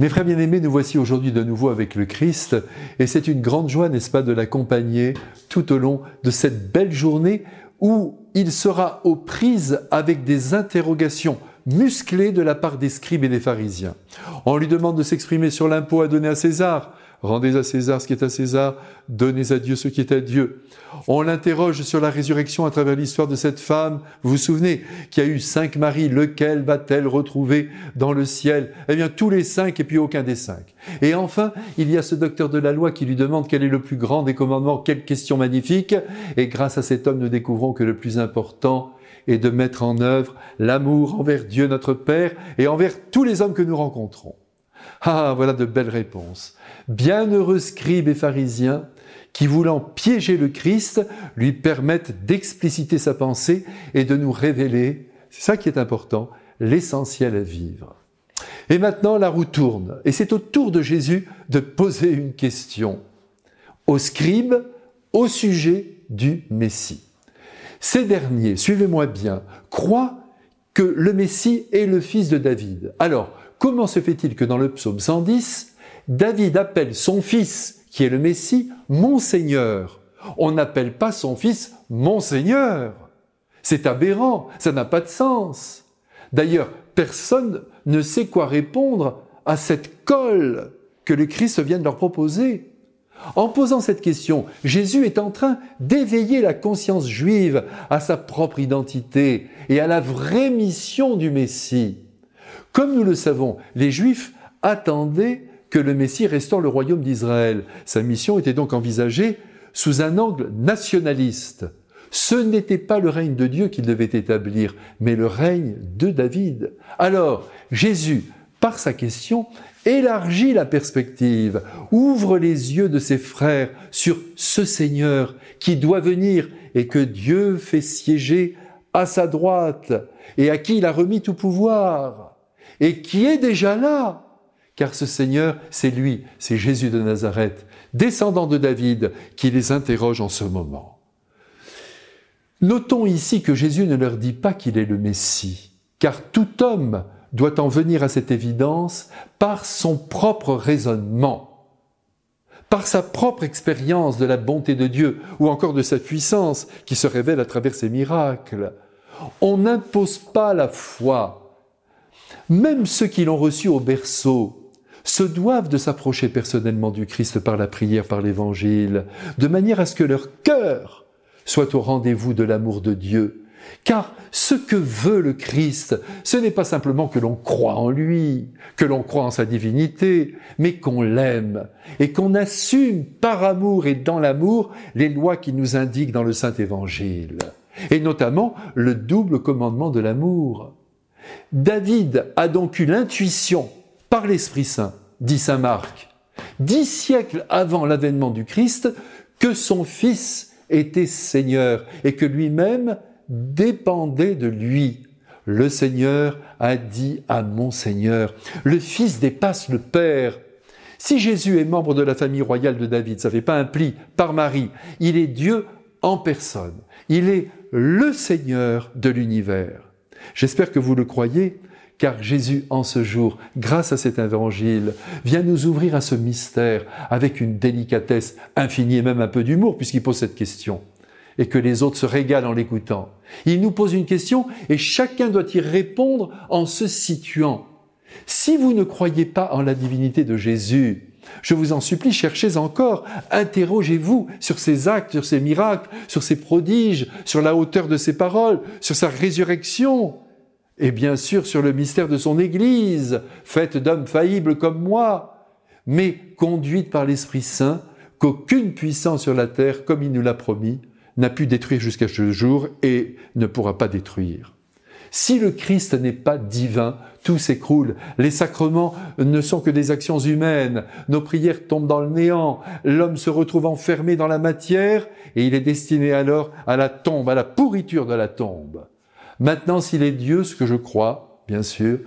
Mes frères bien-aimés, nous voici aujourd'hui de nouveau avec le Christ et c'est une grande joie, n'est-ce pas, de l'accompagner tout au long de cette belle journée où il sera aux prises avec des interrogations musclées de la part des scribes et des pharisiens. On lui demande de s'exprimer sur l'impôt à donner à César. Rendez à César ce qui est à César, donnez à Dieu ce qui est à Dieu. On l'interroge sur la résurrection à travers l'histoire de cette femme, vous vous souvenez, qui a eu cinq maris, lequel va-t-elle retrouver dans le ciel? Eh bien, tous les cinq et puis aucun des cinq. Et enfin, il y a ce docteur de la loi qui lui demande quel est le plus grand des commandements, quelle question magnifique. Et grâce à cet homme, nous découvrons que le plus important est de mettre en œuvre l'amour envers Dieu notre Père et envers tous les hommes que nous rencontrons. Ah, voilà de belles réponses. Bienheureux scribes et pharisiens qui, voulant piéger le Christ, lui permettent d'expliciter sa pensée et de nous révéler, c'est ça qui est important, l'essentiel à vivre. Et maintenant, la roue tourne, et c'est au tour de Jésus de poser une question aux scribes au sujet du Messie. Ces derniers, suivez-moi bien, croient que le Messie est le fils de David. Alors, comment se fait-il que dans le psaume 110, David appelle son fils, qui est le Messie, mon Seigneur On n'appelle pas son fils mon Seigneur. C'est aberrant, ça n'a pas de sens. D'ailleurs, personne ne sait quoi répondre à cette colle que le Christ vient de leur proposer. En posant cette question, Jésus est en train d'éveiller la conscience juive à sa propre identité et à la vraie mission du Messie. Comme nous le savons, les Juifs attendaient que le Messie restaure le royaume d'Israël. Sa mission était donc envisagée sous un angle nationaliste. Ce n'était pas le règne de Dieu qu'il devait établir, mais le règne de David. Alors, Jésus, par sa question, élargit la perspective, ouvre les yeux de ses frères sur ce Seigneur qui doit venir et que Dieu fait siéger à sa droite et à qui il a remis tout pouvoir et qui est déjà là. Car ce Seigneur, c'est lui, c'est Jésus de Nazareth, descendant de David, qui les interroge en ce moment. Notons ici que Jésus ne leur dit pas qu'il est le Messie, car tout homme doit en venir à cette évidence par son propre raisonnement, par sa propre expérience de la bonté de Dieu ou encore de sa puissance qui se révèle à travers ses miracles. On n'impose pas la foi même ceux qui l'ont reçu au berceau se doivent de s'approcher personnellement du Christ par la prière, par l'évangile, de manière à ce que leur cœur soit au rendez-vous de l'amour de Dieu. Car ce que veut le Christ, ce n'est pas simplement que l'on croit en lui, que l'on croit en sa divinité, mais qu'on l'aime et qu'on assume par amour et dans l'amour les lois qu'il nous indique dans le Saint Évangile, et notamment le double commandement de l'amour. David a donc eu l'intuition par l'Esprit Saint, dit Saint Marc, dix siècles avant l'avènement du Christ, que son Fils était Seigneur et que lui-même dépendait de lui. Le Seigneur a dit à mon Seigneur, le Fils dépasse le Père. Si Jésus est membre de la famille royale de David, ça ne fait pas un pli par Marie, il est Dieu en personne. Il est le Seigneur de l'univers. J'espère que vous le croyez, car Jésus, en ce jour, grâce à cet évangile, vient nous ouvrir à ce mystère avec une délicatesse infinie et même un peu d'humour, puisqu'il pose cette question, et que les autres se régalent en l'écoutant. Il nous pose une question et chacun doit y répondre en se situant. Si vous ne croyez pas en la divinité de Jésus, je vous en supplie, cherchez encore, interrogez-vous sur ses actes, sur ses miracles, sur ses prodiges, sur la hauteur de ses paroles, sur sa résurrection, et bien sûr sur le mystère de son Église, faite d'hommes faillibles comme moi, mais conduite par l'Esprit Saint, qu'aucune puissance sur la terre, comme il nous l'a promis, n'a pu détruire jusqu'à ce jour et ne pourra pas détruire. Si le Christ n'est pas divin, tout s'écroule. Les sacrements ne sont que des actions humaines. Nos prières tombent dans le néant. L'homme se retrouve enfermé dans la matière et il est destiné alors à la tombe, à la pourriture de la tombe. Maintenant, s'il est Dieu, ce que je crois, bien sûr,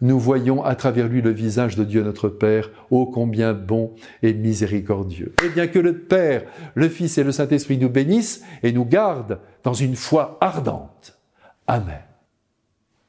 nous voyons à travers lui le visage de Dieu notre Père, ô combien bon et miséricordieux. Et bien que le Père, le Fils et le Saint-Esprit nous bénissent et nous gardent dans une foi ardente. Amen.